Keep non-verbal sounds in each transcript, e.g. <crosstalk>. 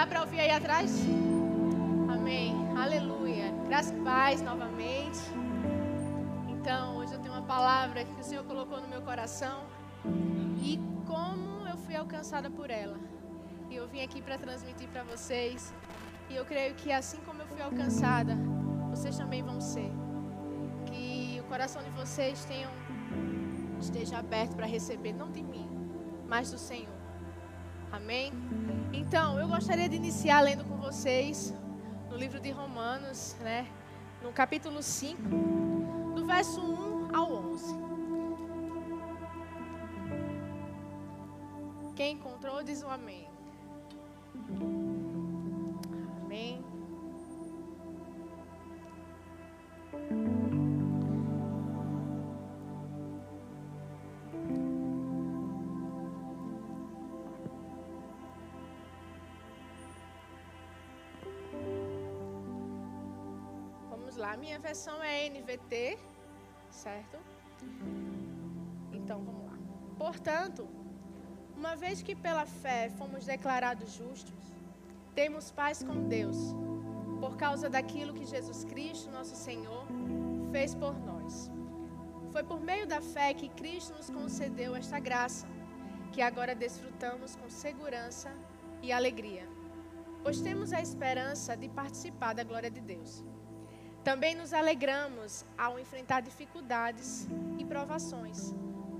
Dá para ouvir aí atrás? Amém. Aleluia. Graças e paz novamente. Então, hoje eu tenho uma palavra que o Senhor colocou no meu coração e como eu fui alcançada por ela. E eu vim aqui para transmitir para vocês. E eu creio que assim como eu fui alcançada, vocês também vão ser. Que o coração de vocês tenham, esteja aberto para receber, não de mim, mas do Senhor. Amém? Então, eu gostaria de iniciar lendo com vocês no livro de Romanos, né? No capítulo 5, do verso 1 ao 11. Quem encontrou, diz um amém. Versão é NVT, certo? Então vamos lá. Portanto, uma vez que pela fé fomos declarados justos, temos paz com Deus, por causa daquilo que Jesus Cristo, nosso Senhor, fez por nós. Foi por meio da fé que Cristo nos concedeu esta graça, que agora desfrutamos com segurança e alegria, pois temos a esperança de participar da glória de Deus. Também nos alegramos ao enfrentar dificuldades e provações,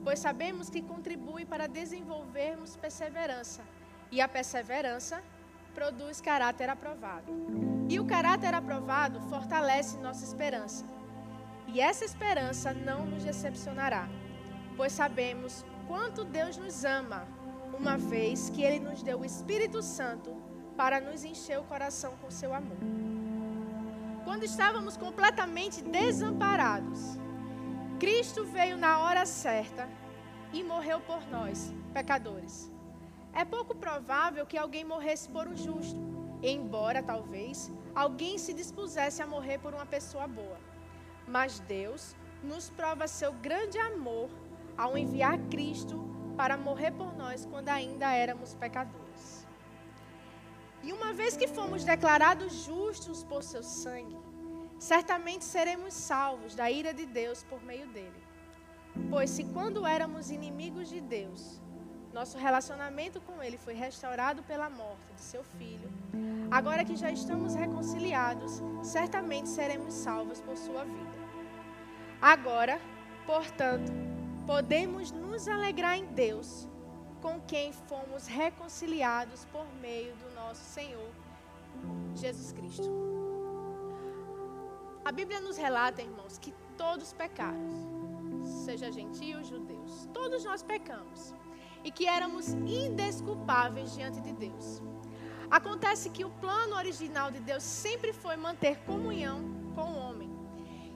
pois sabemos que contribui para desenvolvermos perseverança, e a perseverança produz caráter aprovado. E o caráter aprovado fortalece nossa esperança. E essa esperança não nos decepcionará, pois sabemos quanto Deus nos ama, uma vez que Ele nos deu o Espírito Santo para nos encher o coração com seu amor. Quando estávamos completamente desamparados, Cristo veio na hora certa e morreu por nós, pecadores. É pouco provável que alguém morresse por um justo, embora talvez alguém se dispusesse a morrer por uma pessoa boa. Mas Deus nos prova seu grande amor ao enviar Cristo para morrer por nós quando ainda éramos pecadores. E uma vez que fomos declarados justos por seu sangue, certamente seremos salvos da ira de Deus por meio dele. Pois se quando éramos inimigos de Deus, nosso relacionamento com Ele foi restaurado pela morte de seu filho. Agora que já estamos reconciliados, certamente seremos salvos por sua vida. Agora, portanto, podemos nos alegrar em Deus, com quem fomos reconciliados por meio do nosso Senhor Jesus Cristo. A Bíblia nos relata, irmãos, que todos pecaram, seja gentios, judeus, todos nós pecamos e que éramos indesculpáveis diante de Deus. Acontece que o plano original de Deus sempre foi manter comunhão com o homem.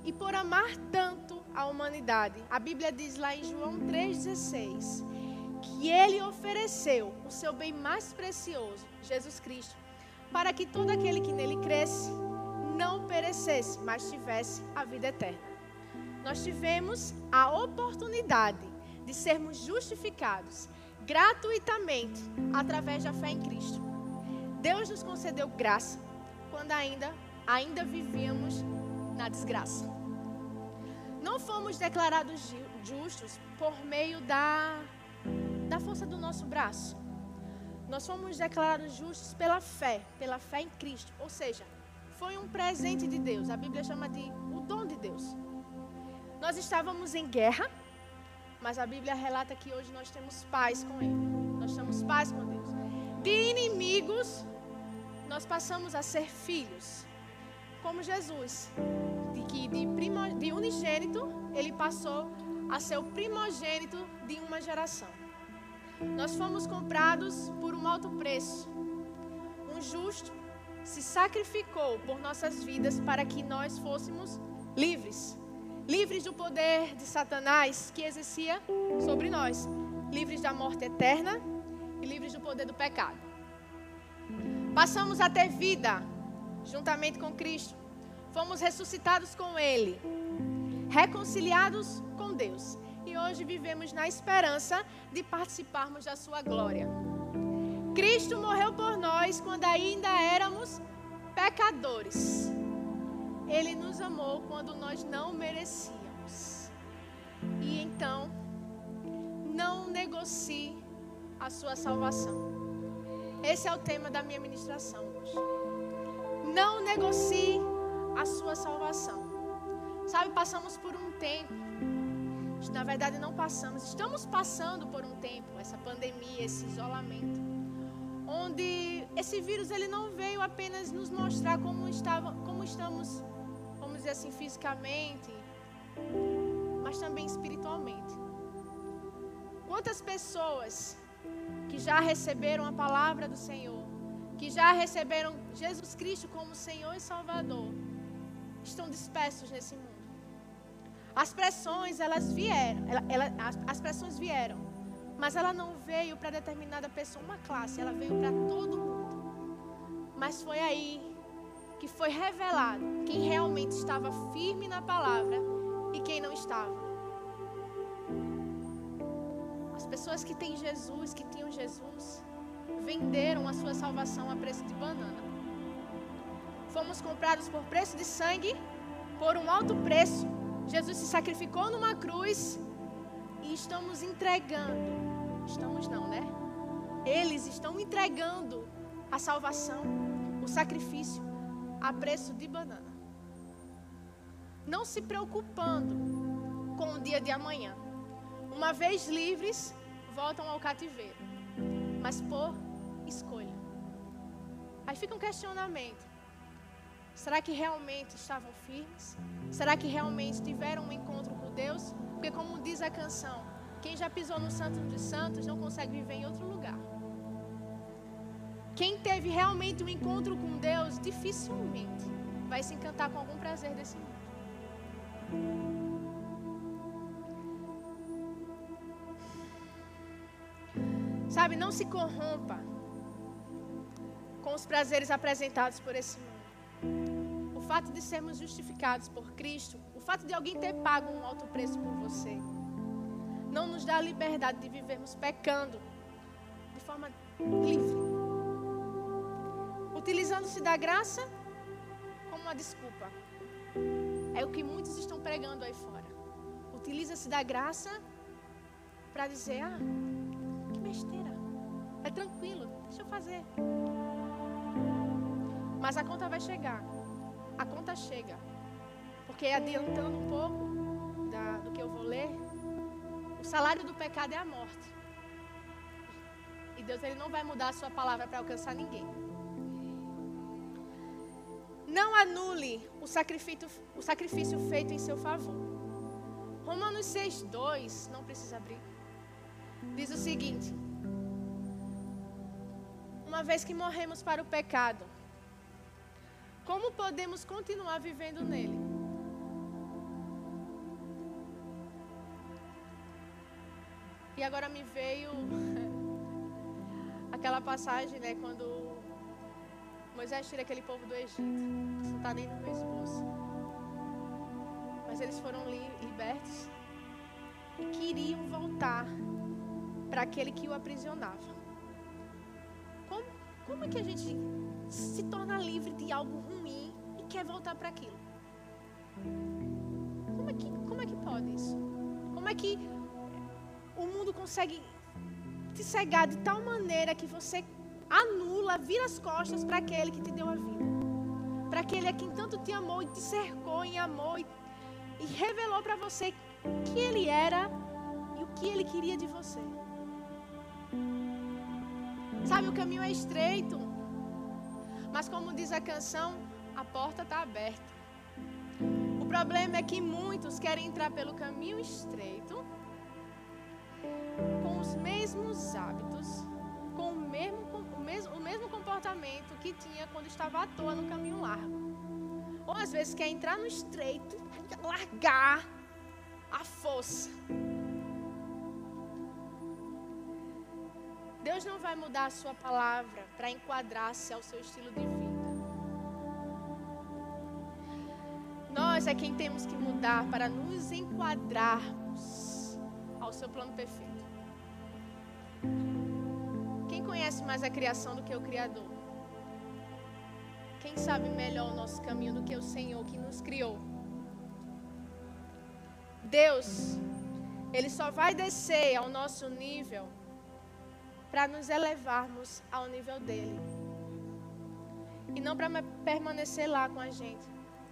E por amar tanto a humanidade, a Bíblia diz lá em João 3,16, que ele ofereceu o seu bem mais precioso, Jesus Cristo, para que todo aquele que nele cresce não perecesse, mas tivesse a vida eterna. Nós tivemos a oportunidade de sermos justificados gratuitamente através da fé em Cristo. Deus nos concedeu graça quando ainda ainda vivíamos na desgraça. Não fomos declarados justos por meio da da força do nosso braço. Nós fomos declarados justos pela fé, pela fé em Cristo. Ou seja, foi um presente de Deus. A Bíblia chama de o dom de Deus. Nós estávamos em guerra, mas a Bíblia relata que hoje nós temos paz com Ele. Nós temos paz com Deus. De inimigos, nós passamos a ser filhos, como Jesus, de que de, primo, de unigênito, ele passou a ser o primogênito de uma geração. Nós fomos comprados por um alto preço. Um justo se sacrificou por nossas vidas para que nós fôssemos livres. Livres do poder de Satanás que exercia sobre nós. Livres da morte eterna e livres do poder do pecado. Passamos a ter vida juntamente com Cristo. Fomos ressuscitados com Ele. Reconciliados com Deus e hoje vivemos na esperança de participarmos da sua glória. Cristo morreu por nós quando ainda éramos pecadores. Ele nos amou quando nós não merecíamos. E então, não negocie a sua salvação. Esse é o tema da minha ministração hoje. Não negocie a sua salvação. Sabe, passamos por um tempo. Na verdade, não passamos. Estamos passando por um tempo, essa pandemia, esse isolamento. Onde esse vírus ele não veio apenas nos mostrar como, estava, como estamos, vamos dizer assim, fisicamente, mas também espiritualmente. Quantas pessoas que já receberam a palavra do Senhor, que já receberam Jesus Cristo como Senhor e Salvador, estão dispersos nesse mundo. As pressões, elas vieram, ela, ela, as, as pressões vieram, mas ela não veio para determinada pessoa, uma classe, ela veio para todo mundo. Mas foi aí que foi revelado quem realmente estava firme na palavra e quem não estava. As pessoas que têm Jesus, que tinham Jesus, venderam a sua salvação a preço de banana. Fomos comprados por preço de sangue, por um alto preço. Jesus se sacrificou numa cruz e estamos entregando. Estamos não, né? Eles estão entregando a salvação, o sacrifício a preço de banana. Não se preocupando com o dia de amanhã. Uma vez livres, voltam ao cativeiro, mas por escolha. Aí fica um questionamento: será que realmente estavam firmes? Será que realmente tiveram um encontro com Deus? Porque, como diz a canção, quem já pisou no Santo dos Santos não consegue viver em outro lugar. Quem teve realmente um encontro com Deus, dificilmente vai se encantar com algum prazer desse mundo. Sabe, não se corrompa com os prazeres apresentados por esse mundo. Fato de sermos justificados por Cristo, o fato de alguém ter pago um alto preço por você, não nos dá a liberdade de vivermos pecando de forma livre. Utilizando-se da graça como uma desculpa. É o que muitos estão pregando aí fora. Utiliza-se da graça para dizer: ah, que besteira. É tranquilo, deixa eu fazer. Mas a conta vai chegar. A conta chega. Porque adiantando um pouco da, do que eu vou ler, o salário do pecado é a morte. E Deus ele não vai mudar a sua palavra para alcançar ninguém. Não anule o sacrifício, o sacrifício feito em seu favor. Romanos 6, 2, não precisa abrir. Diz o seguinte: Uma vez que morremos para o pecado, como podemos continuar vivendo nele? E agora me veio <laughs> aquela passagem, né, quando Moisés tira aquele povo do Egito. Isso não está nem no meu esboço. Mas eles foram li libertos e queriam voltar para aquele que o aprisionava. Como, como é que a gente se torna livre de algo ruim e quer voltar para aquilo? Como é, que, como é que pode isso? Como é que o mundo consegue te cegar de tal maneira que você anula, vira as costas para aquele que te deu a vida. Para aquele a quem tanto te amou e te cercou em amor e, e revelou para você que ele era e o que ele queria de você. Sabe, o caminho é estreito, mas como diz a canção, a porta está aberta. O problema é que muitos querem entrar pelo caminho estreito, com os mesmos hábitos, com o mesmo, o mesmo, o mesmo comportamento que tinha quando estava à toa no caminho largo. Ou às vezes quer entrar no estreito, largar a força. Não vai mudar a sua palavra para enquadrar-se ao seu estilo de vida. Nós é quem temos que mudar para nos enquadrarmos ao seu plano perfeito. Quem conhece mais a criação do que o Criador? Quem sabe melhor o nosso caminho do que o Senhor que nos criou? Deus, Ele só vai descer ao nosso nível para nos elevarmos ao nível dele. E não para permanecer lá com a gente,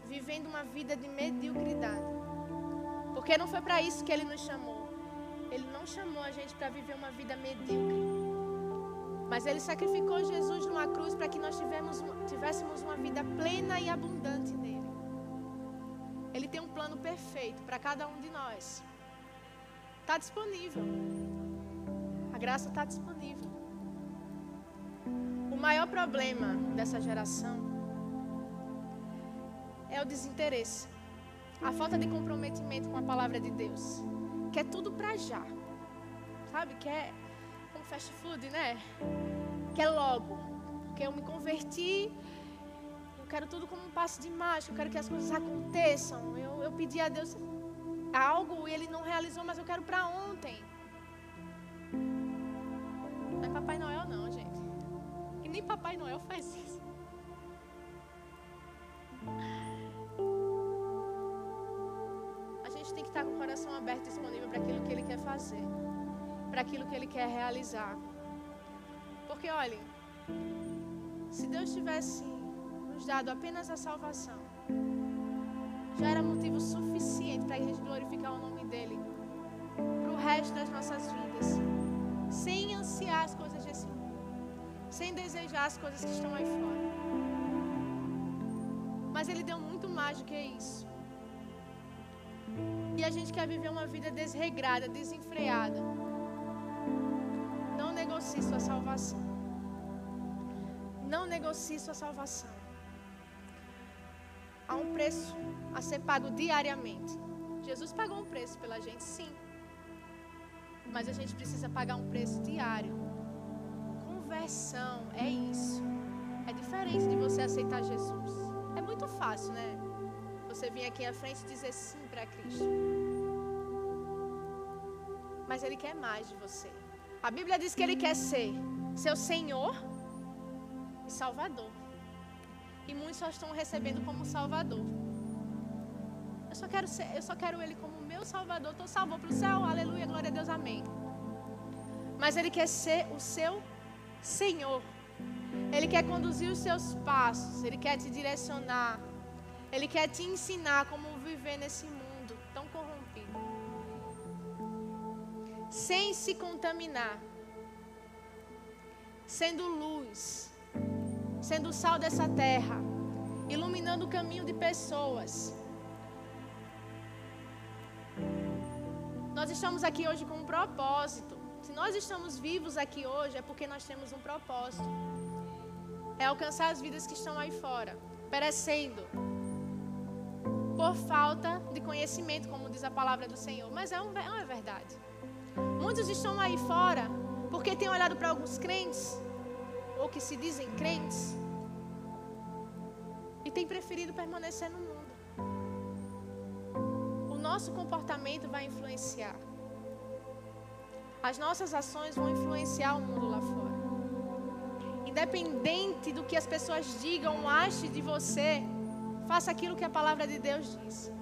vivendo uma vida de mediocridade. Porque não foi para isso que ele nos chamou. Ele não chamou a gente para viver uma vida medíocre. Mas ele sacrificou Jesus numa cruz para que nós tivéssemos uma vida plena e abundante nele. Ele tem um plano perfeito para cada um de nós. Está disponível. Graça está disponível. O maior problema dessa geração é o desinteresse, a falta de comprometimento com a palavra de Deus. Quer tudo para já, sabe? Quer um fast food, né? Quer logo. Porque eu me converti, eu quero tudo como um passo de mágica, eu quero que as coisas aconteçam. Eu, eu pedi a Deus algo e Ele não realizou, mas eu quero para ontem. Papai Noel, não, gente. E nem Papai Noel faz isso. A gente tem que estar com o coração aberto e disponível para aquilo que Ele quer fazer, para aquilo que Ele quer realizar. Porque, olhem, se Deus tivesse nos dado apenas a salvação, já era motivo suficiente para a gente glorificar o nome dEle para o resto das nossas vidas, sem ansiar as coisas desse mundo, sem desejar as coisas que estão aí fora. Mas Ele deu muito mais do que isso. E a gente quer viver uma vida desregrada, desenfreada. Não negocie sua salvação. Não negocie sua salvação. Há um preço a ser pago diariamente. Jesus pagou um preço pela gente, sim. Mas a gente precisa pagar um preço diário. Conversão é isso. É diferente de você aceitar Jesus. É muito fácil, né? Você vir aqui à frente e dizer sim para Cristo. Mas Ele quer mais de você. A Bíblia diz que Ele quer ser seu Senhor e Salvador. E muitos só estão recebendo como Salvador. Eu só quero, ser, eu só quero Ele como meu Salvador. Estou salvo para o céu. Aleluia, glória a Deus, amém. Mas Ele quer ser o seu Senhor. Ele quer conduzir os seus passos. Ele quer te direcionar. Ele quer te ensinar como viver nesse mundo tão corrompido. Sem se contaminar. Sendo luz. Sendo o sal dessa terra. Iluminando o caminho de pessoas. Nós estamos aqui hoje com um propósito. Se nós estamos vivos aqui hoje, é porque nós temos um propósito. É alcançar as vidas que estão aí fora, perecendo. Por falta de conhecimento, como diz a palavra do Senhor. Mas é, um, é uma verdade. Muitos estão aí fora porque têm olhado para alguns crentes, ou que se dizem crentes, e têm preferido permanecer no mundo nosso comportamento vai influenciar. As nossas ações vão influenciar o mundo lá fora. Independente do que as pessoas digam ou achem de você, faça aquilo que a palavra de Deus diz.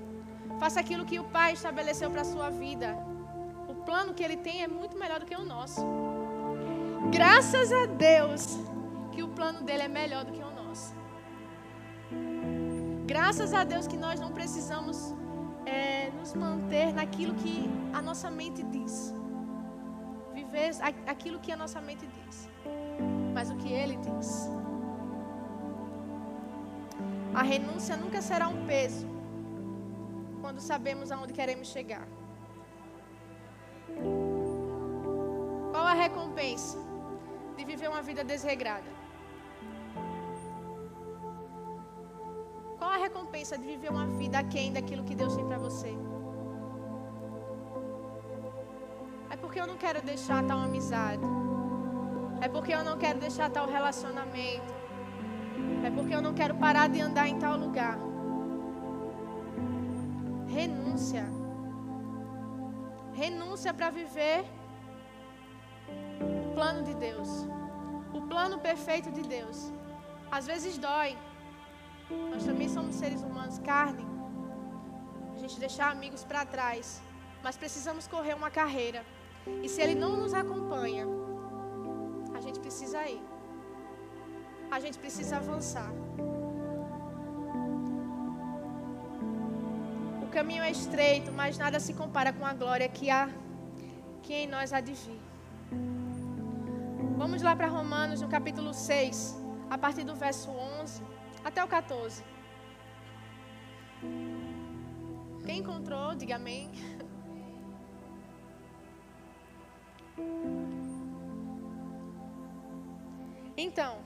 Faça aquilo que o Pai estabeleceu para a sua vida. O plano que Ele tem é muito melhor do que o nosso. Graças a Deus que o plano dele é melhor do que o nosso. Graças a Deus que nós não precisamos é, nos manter naquilo que a nossa mente diz. Viver aquilo que a nossa mente diz. Mas o que ele diz. A renúncia nunca será um peso quando sabemos aonde queremos chegar. Qual a recompensa de viver uma vida desregrada? Recompensa de viver uma vida aquém daquilo que Deus tem para você? É porque eu não quero deixar tal amizade. É porque eu não quero deixar tal relacionamento. É porque eu não quero parar de andar em tal lugar. Renúncia. Renúncia para viver o plano de Deus. o plano perfeito de Deus. Às vezes dói. Nós também somos seres humanos, carne. A gente deixar amigos para trás. Mas precisamos correr uma carreira. E se Ele não nos acompanha, a gente precisa ir. A gente precisa avançar. O caminho é estreito, mas nada se compara com a glória que há que em nós há de vir. Vamos lá para Romanos, no capítulo 6, a partir do verso 11 até o 14. Quem encontrou, diga amém. Então,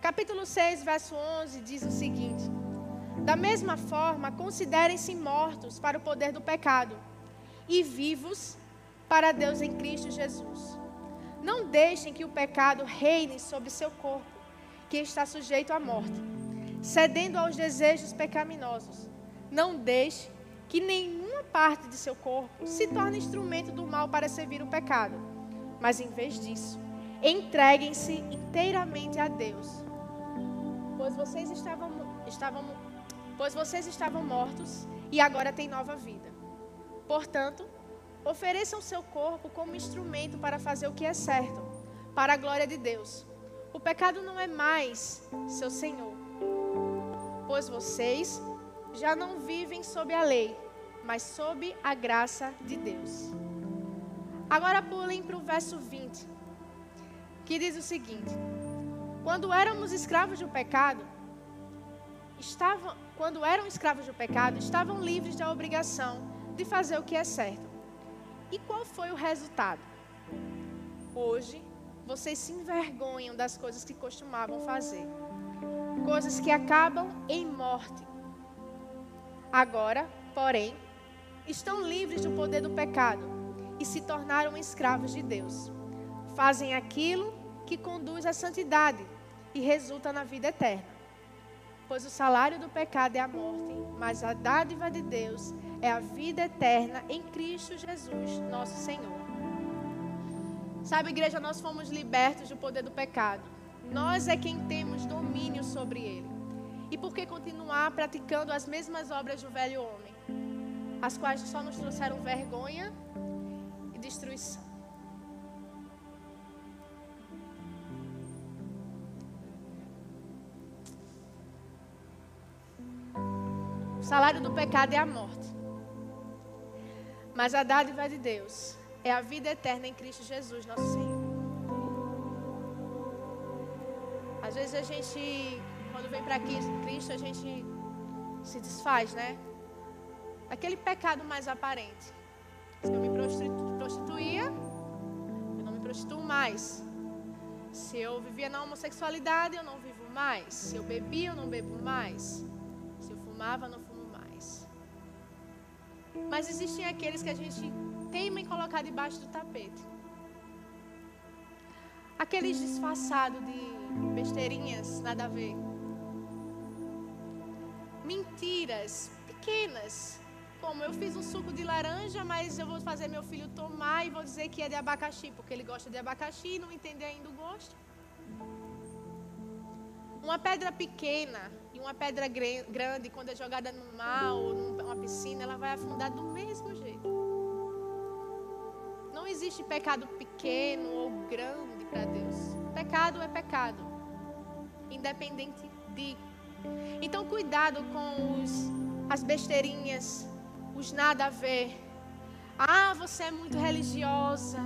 capítulo 6, verso 11 diz o seguinte: Da mesma forma, considerem-se mortos para o poder do pecado e vivos para Deus em Cristo Jesus. Não deixem que o pecado reine sobre seu corpo, que está sujeito à morte, cedendo aos desejos pecaminosos. Não deixe que nenhuma parte de seu corpo se torne instrumento do mal para servir o pecado, mas em vez disso, entreguem-se inteiramente a Deus. Pois vocês estavam, estavam, pois vocês estavam mortos e agora têm nova vida. Portanto, ofereçam seu corpo como instrumento para fazer o que é certo, para a glória de Deus. Pecado não é mais seu Senhor, pois vocês já não vivem sob a lei, mas sob a graça de Deus. Agora pulem para o verso 20 que diz o seguinte: Quando éramos escravos do pecado, estavam, quando eram escravos do pecado, estavam livres da obrigação de fazer o que é certo. E qual foi o resultado? Hoje, vocês se envergonham das coisas que costumavam fazer, coisas que acabam em morte. Agora, porém, estão livres do poder do pecado e se tornaram escravos de Deus fazem aquilo que conduz à santidade e resulta na vida eterna. Pois o salário do pecado é a morte, mas a dádiva de Deus é a vida eterna em Cristo Jesus, nosso Senhor. Sabe, igreja, nós fomos libertos do poder do pecado. Nós é quem temos domínio sobre ele. E por que continuar praticando as mesmas obras do velho homem, as quais só nos trouxeram vergonha e destruição? salário do pecado é a morte. Mas a dádiva de Deus é a vida eterna em Cristo Jesus, nosso Senhor. Às vezes a gente, quando vem para Cristo, a gente se desfaz, né? Aquele pecado mais aparente. Se eu me prostituía, eu não me prostituo mais. Se eu vivia na homossexualidade, eu não vivo mais. Se eu bebia, eu não bebo mais. Se eu fumava, eu não fumo mas existem aqueles que a gente teima em colocar debaixo do tapete. Aqueles disfarçados de besteirinhas, nada a ver. Mentiras pequenas. Como eu fiz um suco de laranja, mas eu vou fazer meu filho tomar e vou dizer que é de abacaxi, porque ele gosta de abacaxi e não entende ainda o gosto. Uma pedra pequena e uma pedra grande, quando é jogada no mar ou numa piscina, ela vai afundar do mesmo jeito. Não existe pecado pequeno ou grande para Deus. Pecado é pecado, independente de. Então, cuidado com os, as besteirinhas, os nada a ver. Ah, você é muito religiosa.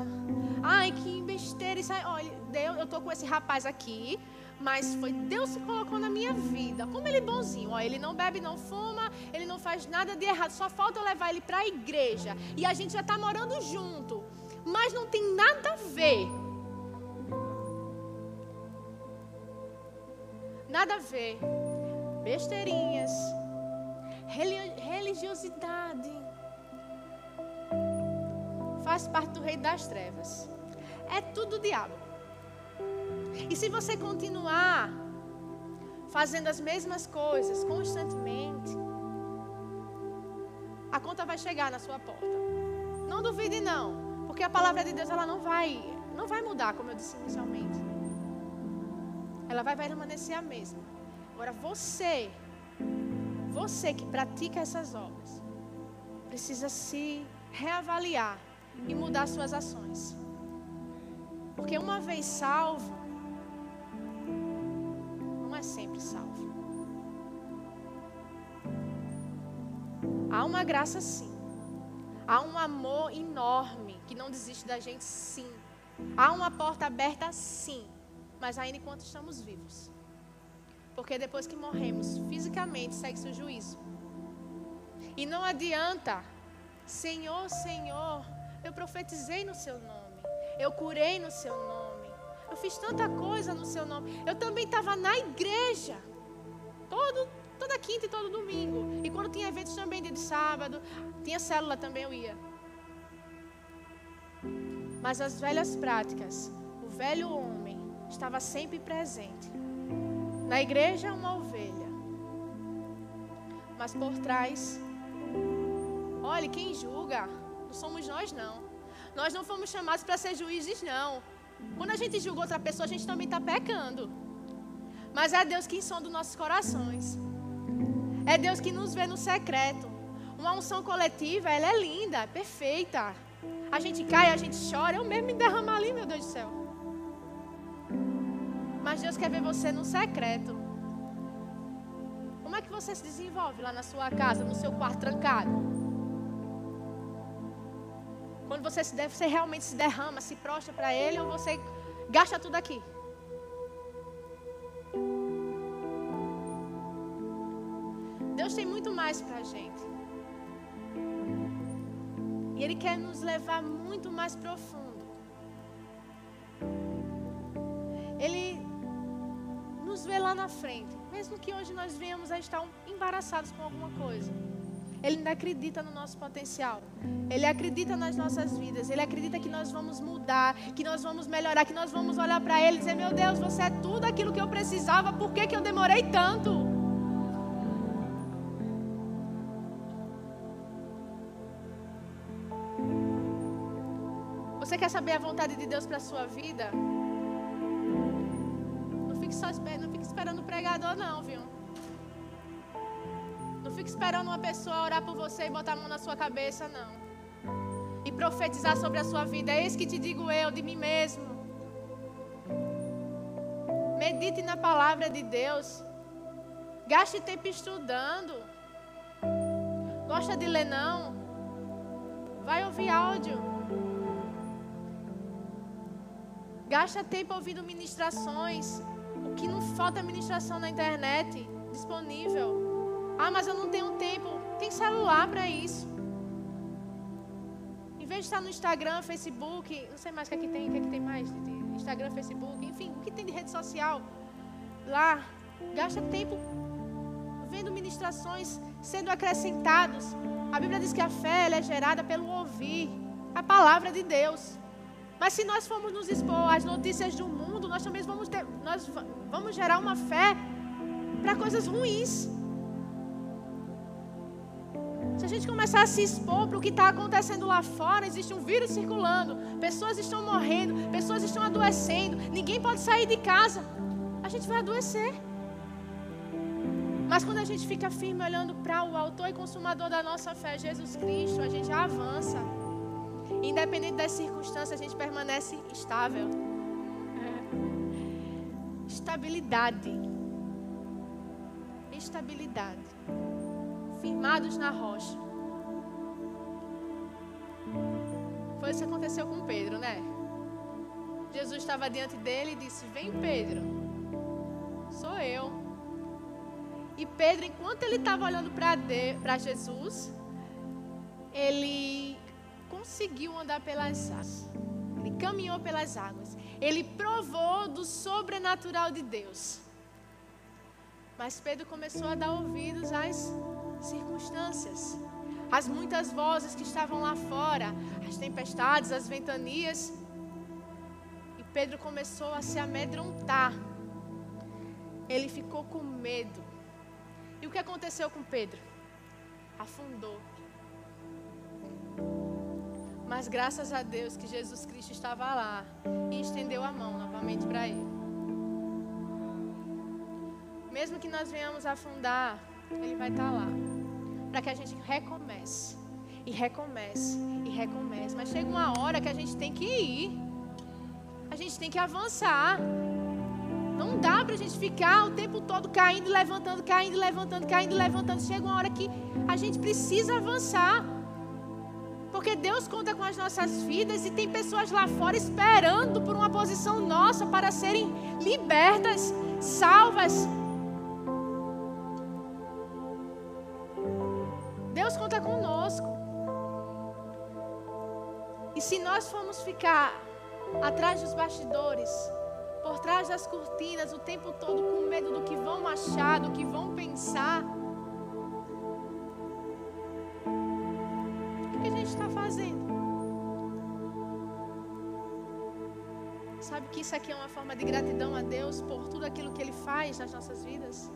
Ai, que besteira. Isso aí. Olha, Deus, eu estou com esse rapaz aqui mas foi Deus que colocou na minha vida. Como ele é bonzinho, ó, ele não bebe, não fuma, ele não faz nada de errado, só falta eu levar ele para a igreja. E a gente já está morando junto, mas não tem nada a ver. Nada a ver. Besteirinhas, religiosidade. Faz parte do reino das trevas. É tudo diabo. E se você continuar fazendo as mesmas coisas constantemente, a conta vai chegar na sua porta. Não duvide não, porque a palavra de Deus ela não vai, não vai mudar, como eu disse inicialmente. ela vai permanecer a mesma. Agora você, você que pratica essas obras, precisa se reavaliar e mudar suas ações. Porque uma vez salvo, não é sempre salvo. Há uma graça sim. Há um amor enorme que não desiste da gente sim. Há uma porta aberta sim. Mas ainda enquanto estamos vivos. Porque depois que morremos, fisicamente segue-se o juízo. E não adianta, Senhor, Senhor, eu profetizei no seu nome. Eu curei no seu nome. Eu fiz tanta coisa no seu nome. Eu também estava na igreja. Todo, toda quinta e todo domingo. E quando tinha eventos também dia de sábado, tinha célula também eu ia. Mas as velhas práticas, o velho homem estava sempre presente. Na igreja uma ovelha. Mas por trás, olhe quem julga, não somos nós não. Nós não fomos chamados para ser juízes, não. Quando a gente julga outra pessoa, a gente também está pecando. Mas é Deus que sonda nossos corações. É Deus que nos vê no secreto. Uma unção coletiva, ela é linda, é perfeita. A gente cai, a gente chora. Eu mesmo me derramar ali, meu Deus do céu. Mas Deus quer ver você no secreto. Como é que você se desenvolve lá na sua casa, no seu quarto trancado? Quando você, se deve, você realmente se derrama, se prostra para Ele ou você gasta tudo aqui? Deus tem muito mais para a gente. E Ele quer nos levar muito mais profundo. Ele nos vê lá na frente, mesmo que hoje nós venhamos a estar embaraçados com alguma coisa. Ele ainda acredita no nosso potencial. Ele acredita nas nossas vidas. Ele acredita que nós vamos mudar, que nós vamos melhorar, que nós vamos olhar para Ele e dizer: Meu Deus, você é tudo aquilo que eu precisava, por que, que eu demorei tanto? Você quer saber a vontade de Deus para a sua vida? Não fique só esperando, não fique esperando o pregador, não, viu? Não fique esperando uma pessoa orar por você e botar a mão na sua cabeça, não. E profetizar sobre a sua vida. Eis que te digo eu de mim mesmo. Medite na palavra de Deus. Gaste tempo estudando. Gosta de ler não? Vai ouvir áudio. Gasta tempo ouvindo ministrações. O que não falta é ministração na internet disponível. Ah, mas eu não tenho tempo. Tem celular para isso. Em vez de estar no Instagram, Facebook, não sei mais o que é tem, o que é tem mais? Instagram, Facebook, enfim, o que tem de rede social? Lá, gasta tempo vendo ministrações sendo acrescentados. A Bíblia diz que a fé é gerada pelo ouvir a palavra de Deus. Mas se nós formos nos expor às notícias do mundo, nós também vamos, ter, nós vamos gerar uma fé para coisas ruins. Se a gente começar a se expor para o que está acontecendo lá fora, existe um vírus circulando, pessoas estão morrendo, pessoas estão adoecendo, ninguém pode sair de casa, a gente vai adoecer. Mas quando a gente fica firme olhando para o autor e consumador da nossa fé, Jesus Cristo, a gente avança. Independente das circunstâncias, a gente permanece estável. Estabilidade. Estabilidade firmados na rocha. Foi isso que aconteceu com Pedro, né? Jesus estava diante dele e disse: Vem, Pedro. Sou eu. E Pedro, enquanto ele estava olhando para Jesus, ele conseguiu andar pelas águas. Ele caminhou pelas águas. Ele provou do sobrenatural de Deus. Mas Pedro começou a dar ouvidos às circunstâncias, as muitas vozes que estavam lá fora, as tempestades, as ventanias. E Pedro começou a se amedrontar. Ele ficou com medo. E o que aconteceu com Pedro? Afundou. Mas graças a Deus que Jesus Cristo estava lá e estendeu a mão novamente para ele. mesmo que nós venhamos afundar, Ele vai estar lá. Para que a gente recomece. E recomece. E recomece. Mas chega uma hora que a gente tem que ir. A gente tem que avançar. Não dá para a gente ficar o tempo todo caindo levantando, caindo levantando, caindo levantando. Chega uma hora que a gente precisa avançar. Porque Deus conta com as nossas vidas e tem pessoas lá fora esperando por uma posição nossa para serem libertas, salvas. Deus conta conosco. E se nós formos ficar atrás dos bastidores, por trás das cortinas, o tempo todo com medo do que vão achar, do que vão pensar, gente está fazendo? Sabe que isso aqui é uma forma de gratidão a Deus por tudo aquilo que Ele faz nas nossas vidas?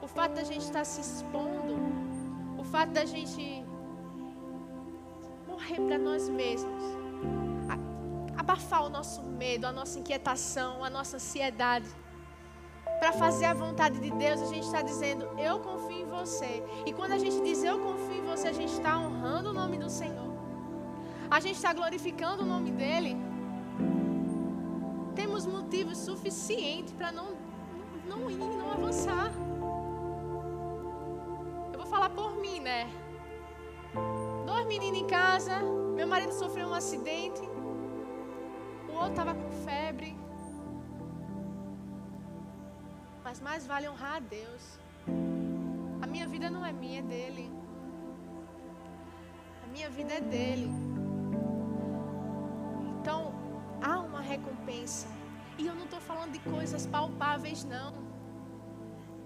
O fato da gente estar se expondo, o fato da gente morrer para nós mesmos, abafar o nosso medo, a nossa inquietação, a nossa ansiedade. Para fazer a vontade de Deus, a gente está dizendo, eu confio em você. E quando a gente diz eu confio em você, a gente está honrando o nome do Senhor. A gente está glorificando o nome dEle. Temos motivos suficientes para não, não ir, não avançar. Eu vou falar por mim, né? Dois meninos em casa, meu marido sofreu um acidente, o outro estava com febre. Mas mais vale honrar a Deus. A minha vida não é minha, é dele. Minha vida é dele. Então, há uma recompensa. E eu não estou falando de coisas palpáveis, não.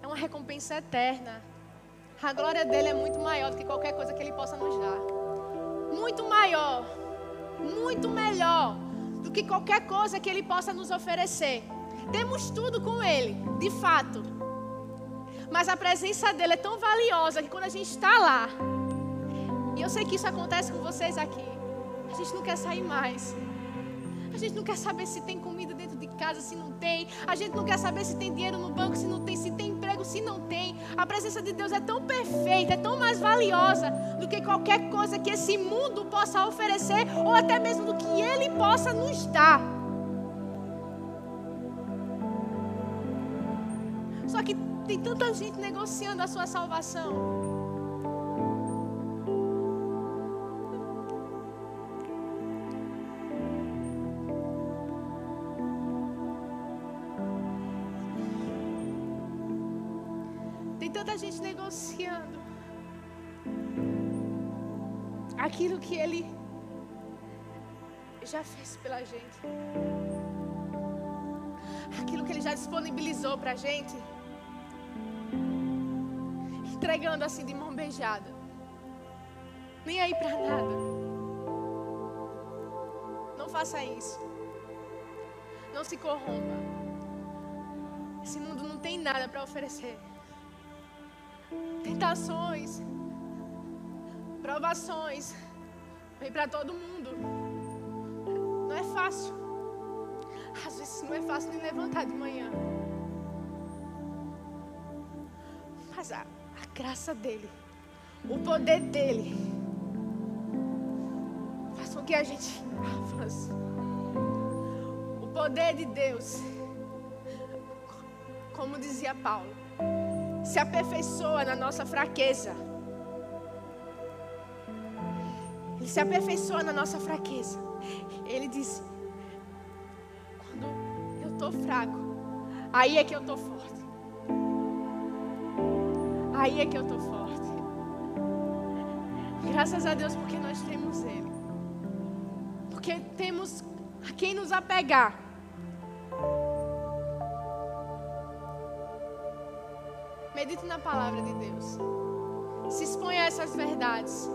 É uma recompensa eterna. A glória dele é muito maior do que qualquer coisa que ele possa nos dar. Muito maior. Muito melhor do que qualquer coisa que ele possa nos oferecer. Temos tudo com ele, de fato. Mas a presença dele é tão valiosa que quando a gente está lá, e eu sei que isso acontece com vocês aqui, a gente não quer sair mais. A gente não quer saber se tem comida dentro de casa, se não tem. A gente não quer saber se tem dinheiro no banco, se não tem. Se tem emprego, se não tem. A presença de Deus é tão perfeita, é tão mais valiosa do que qualquer coisa que esse mundo possa oferecer ou até mesmo do que Ele possa nos dar. Só que tem tanta gente negociando a sua salvação. Aquilo que Ele já fez pela gente, aquilo que Ele já disponibilizou para a gente, entregando assim de mão beijada, nem aí para nada. Não faça isso, não se corrompa. Esse mundo não tem nada para oferecer. Tentações, provações, vem para todo mundo. Não é fácil. Às vezes não é fácil nem levantar de manhã. Mas a, a graça dele, o poder dele, faz com que a gente avance. O poder de Deus, como dizia Paulo, se aperfeiçoa na nossa fraqueza. Se aperfeiçoa na nossa fraqueza. Ele diz: quando eu estou fraco, aí é que eu estou forte. Aí é que eu estou forte. Graças a Deus porque nós temos Ele. Porque temos a quem nos apegar. Medite na palavra de Deus. Se exponha a essas verdades.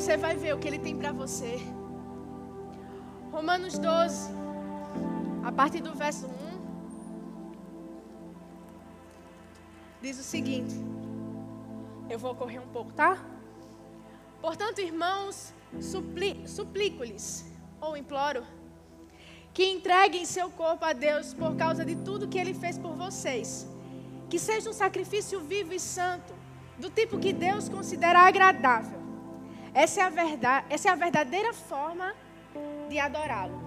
Você vai ver o que Ele tem para você. Romanos 12, a partir do verso 1, diz o seguinte. Eu vou correr um pouco, tá? Portanto, irmãos, supli, suplico-lhes, ou imploro, que entreguem seu corpo a Deus por causa de tudo que Ele fez por vocês. Que seja um sacrifício vivo e santo, do tipo que Deus considera agradável. Essa é a, verdade, essa é a verdadeira forma de adorá-lo.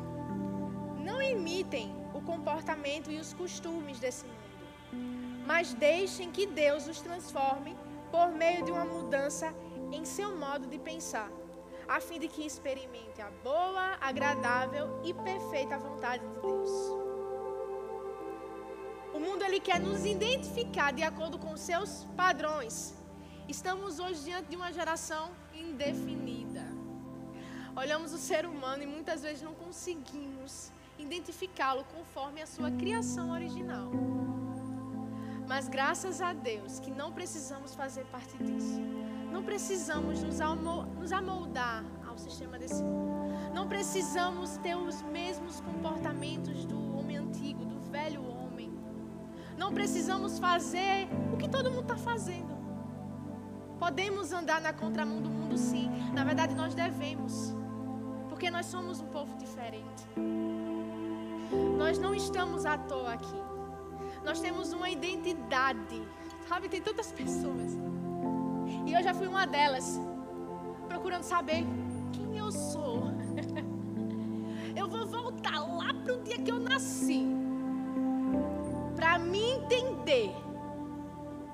Não imitem o comportamento e os costumes desse mundo, mas deixem que Deus os transforme por meio de uma mudança em seu modo de pensar a fim de que experimente a boa, agradável e perfeita vontade de Deus. O mundo ele quer nos identificar de acordo com seus padrões. Estamos hoje diante de uma geração indefinida. Olhamos o ser humano e muitas vezes não conseguimos identificá-lo conforme a sua criação original. Mas graças a Deus que não precisamos fazer parte disso. Não precisamos nos amoldar ao sistema desse mundo. Não precisamos ter os mesmos comportamentos do homem antigo, do velho homem. Não precisamos fazer o que todo mundo está fazendo. Podemos andar na contramão do mundo, sim. Na verdade, nós devemos. Porque nós somos um povo diferente. Nós não estamos à toa aqui. Nós temos uma identidade. Sabe, tem tantas pessoas e eu já fui uma delas, procurando saber quem eu sou. <laughs> eu vou voltar lá para o dia que eu nasci, para me entender,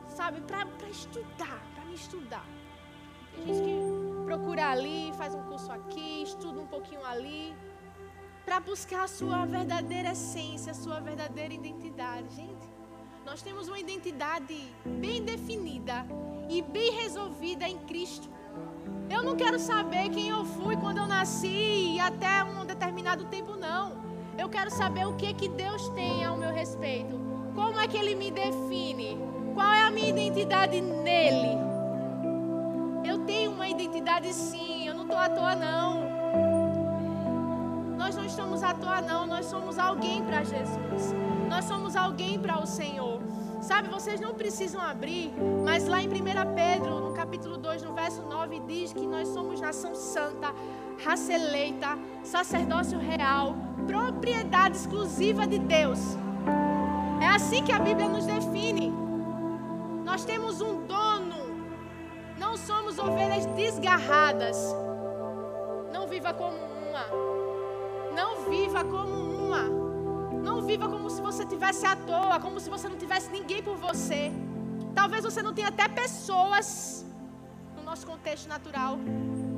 sabe? Para estudar, estudar. Tem gente que procura ali, faz um curso aqui, estuda um pouquinho ali, para buscar a sua verdadeira essência, a sua verdadeira identidade. Gente, nós temos uma identidade bem definida e bem resolvida em Cristo. Eu não quero saber quem eu fui quando eu nasci e até um determinado tempo, não. Eu quero saber o que, que Deus tem ao meu respeito. Como é que Ele me define? Qual é a minha identidade nele? Identidade sim, eu não estou à toa, não. Nós não estamos à toa, não. Nós somos alguém para Jesus. Nós somos alguém para o Senhor. Sabe, vocês não precisam abrir, mas lá em 1 Pedro, no capítulo 2, no verso 9, diz que nós somos nação santa, raça eleita, sacerdócio real, propriedade exclusiva de Deus. É assim que a Bíblia nos define. Nós temos um dono, não somos ovelhas desgarradas. Não viva como uma, não viva como uma. Não viva como se você tivesse à toa, como se você não tivesse ninguém por você. Talvez você não tenha até pessoas no nosso contexto natural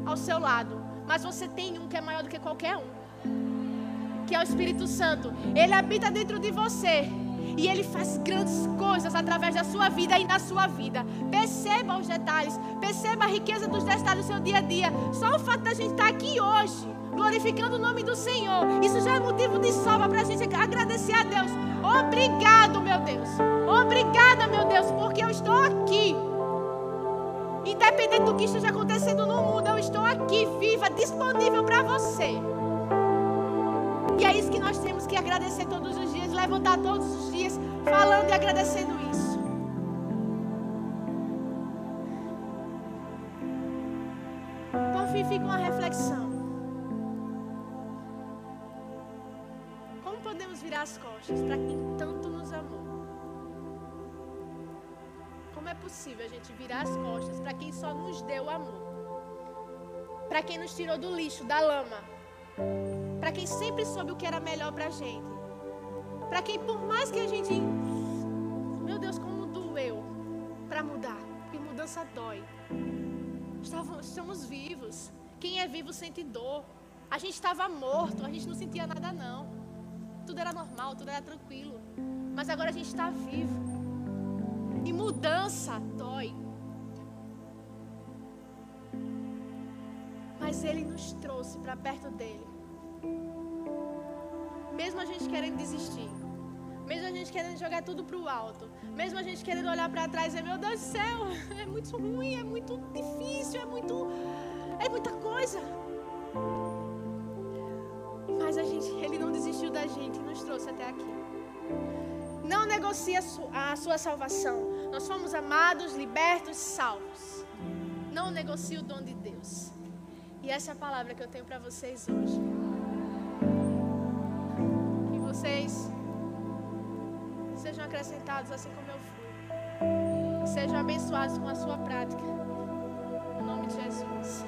ao seu lado, mas você tem um que é maior do que qualquer um. Que é o Espírito Santo. Ele habita dentro de você. E ele faz grandes coisas através da sua vida e na sua vida. Perceba os detalhes, perceba a riqueza dos detalhes do seu dia a dia. Só o fato da gente estar aqui hoje glorificando o nome do Senhor. Isso já é motivo de sobra para a gente agradecer a Deus. Obrigado, meu Deus. Obrigada, meu Deus, porque eu estou aqui. Independente do que esteja acontecendo no mundo, eu estou aqui, viva, disponível para você. E é isso que nós temos que agradecer todos os dias, levantar todos os dias, falando e agradecendo isso. Por fim, fica uma reflexão. virar as costas para quem tanto nos amou? Como é possível a gente virar as costas para quem só nos deu amor? Para quem nos tirou do lixo, da lama? Para quem sempre soube o que era melhor para a gente? Para quem, por mais que a gente. Meu Deus, como doeu para mudar. Porque mudança dói. Estamos, vivos. Quem é vivo sente dor. A gente estava morto, a gente não sentia nada, não tudo era normal, tudo era tranquilo. Mas agora a gente está vivo. E mudança dói. Mas Ele nos trouxe para perto dele. Mesmo a gente querendo desistir. Mesmo a gente querendo jogar tudo para o alto. Mesmo a gente querendo olhar para trás e dizer, meu Deus do céu, <laughs> é muito ruim, é muito difícil, é muito. É muita coisa. Mas a gente, Ele não desistiu da gente e nos trouxe até aqui. Não negocie a sua salvação. Nós fomos amados, libertos, salvos. Não negocie o dom de Deus. E essa é a palavra que eu tenho para vocês hoje. vocês sejam acrescentados assim como eu fui. Sejam abençoados com a sua prática. Em nome de Jesus.